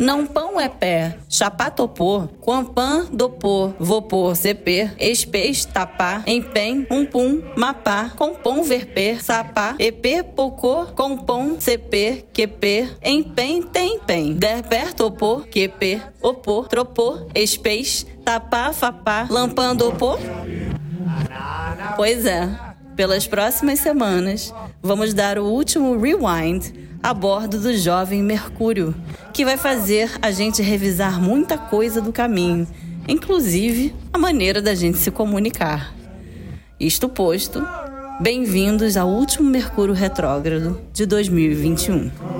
Não pão é pé, chapá topô, quampan, dopô, vopô, CP, espês, tapá, empem, um pum, mapá, compom, verper, sapá, ep, pocô, compom, CP, QP, empem, tempem, derper, topô, QP, opô, tropô, espês, tapá, fapá, lampandopô. Pois é, pelas próximas semanas, vamos dar o último rewind a bordo do jovem Mercúrio, que vai fazer a gente revisar muita coisa do caminho, inclusive a maneira da gente se comunicar. Isto posto, bem-vindos ao último Mercúrio retrógrado de 2021.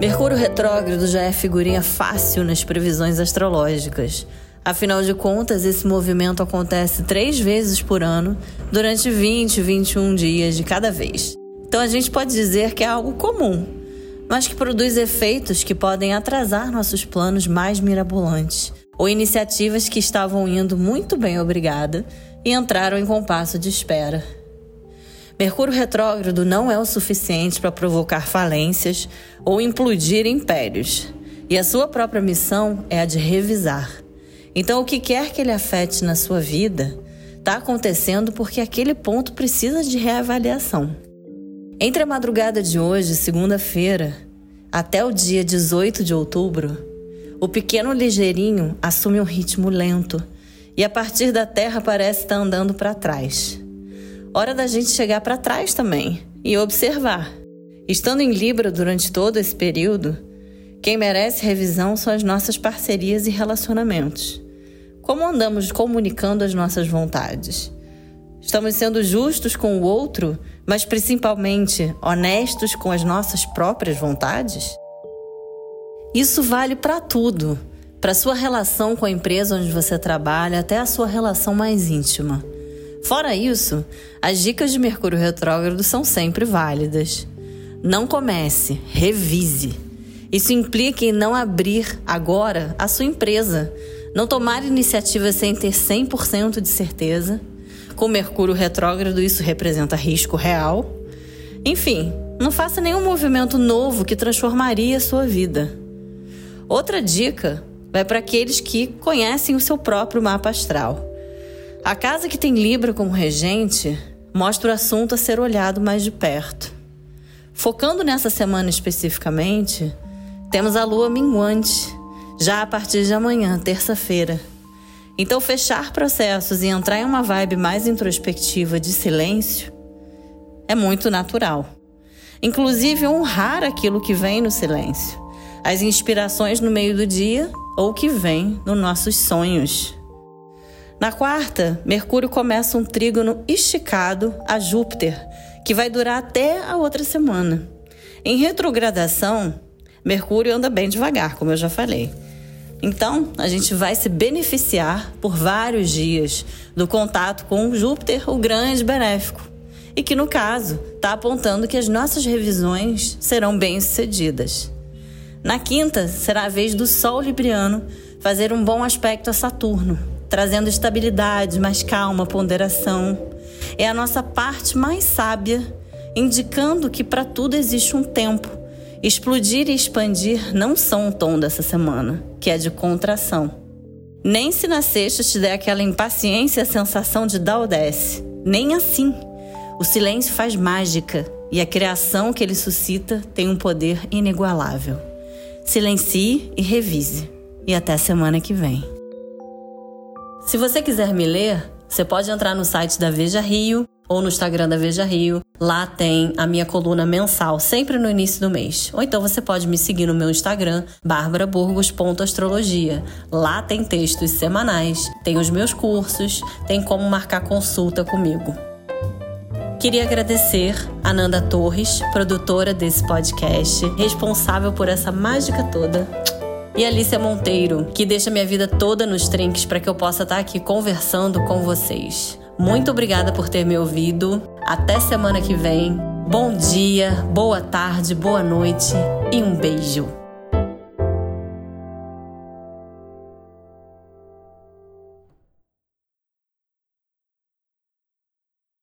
Mercúrio retrógrado já é figurinha fácil nas previsões astrológicas. Afinal de contas, esse movimento acontece três vezes por ano, durante 20, 21 dias de cada vez. Então a gente pode dizer que é algo comum, mas que produz efeitos que podem atrasar nossos planos mais mirabolantes, ou iniciativas que estavam indo muito bem, obrigada, e entraram em compasso de espera. Mercúrio retrógrado não é o suficiente para provocar falências ou implodir impérios, e a sua própria missão é a de revisar então, o que quer que ele afete na sua vida está acontecendo porque aquele ponto precisa de reavaliação. Entre a madrugada de hoje, segunda-feira, até o dia 18 de outubro, o pequeno ligeirinho assume um ritmo lento e a partir da Terra parece estar andando para trás. Hora da gente chegar para trás também e observar. Estando em Libra durante todo esse período, quem merece revisão são as nossas parcerias e relacionamentos. Como andamos comunicando as nossas vontades? Estamos sendo justos com o outro, mas principalmente honestos com as nossas próprias vontades? Isso vale para tudo, para sua relação com a empresa onde você trabalha, até a sua relação mais íntima. Fora isso, as dicas de Mercúrio retrógrado são sempre válidas. Não comece, revise. Isso implica em não abrir agora a sua empresa, não tomar iniciativa sem ter 100% de certeza. Com Mercúrio retrógrado, isso representa risco real. Enfim, não faça nenhum movimento novo que transformaria a sua vida. Outra dica vai para aqueles que conhecem o seu próprio mapa astral. A casa que tem Libra como regente mostra o assunto a ser olhado mais de perto. Focando nessa semana especificamente, temos a lua minguante, já a partir de amanhã, terça-feira. Então, fechar processos e entrar em uma vibe mais introspectiva de silêncio é muito natural. Inclusive, honrar aquilo que vem no silêncio, as inspirações no meio do dia ou que vem nos nossos sonhos. Na quarta, Mercúrio começa um trígono esticado a Júpiter, que vai durar até a outra semana. Em retrogradação, Mercúrio anda bem devagar, como eu já falei. Então, a gente vai se beneficiar por vários dias do contato com Júpiter, o grande benéfico, e que, no caso, está apontando que as nossas revisões serão bem-sucedidas. Na quinta, será a vez do Sol Libriano fazer um bom aspecto a Saturno, trazendo estabilidade, mais calma, ponderação. É a nossa parte mais sábia, indicando que para tudo existe um tempo Explodir e expandir não são o tom dessa semana, que é de contração. Nem se na sexta te der aquela impaciência e a sensação de dar ou desce. Nem assim. O silêncio faz mágica e a criação que ele suscita tem um poder inigualável. Silencie e revise. E até semana que vem. Se você quiser me ler, você pode entrar no site da Veja Rio ou no Instagram da Veja Rio. Lá tem a minha coluna mensal, sempre no início do mês. Ou então você pode me seguir no meu Instagram, barbaraburgos.astrologia. Lá tem textos semanais, tem os meus cursos, tem como marcar consulta comigo. Queria agradecer a Nanda Torres, produtora desse podcast, responsável por essa mágica toda. E Alicia Monteiro, que deixa minha vida toda nos trinques para que eu possa estar aqui conversando com vocês. Muito obrigada por ter me ouvido. Até semana que vem. Bom dia, boa tarde, boa noite e um beijo.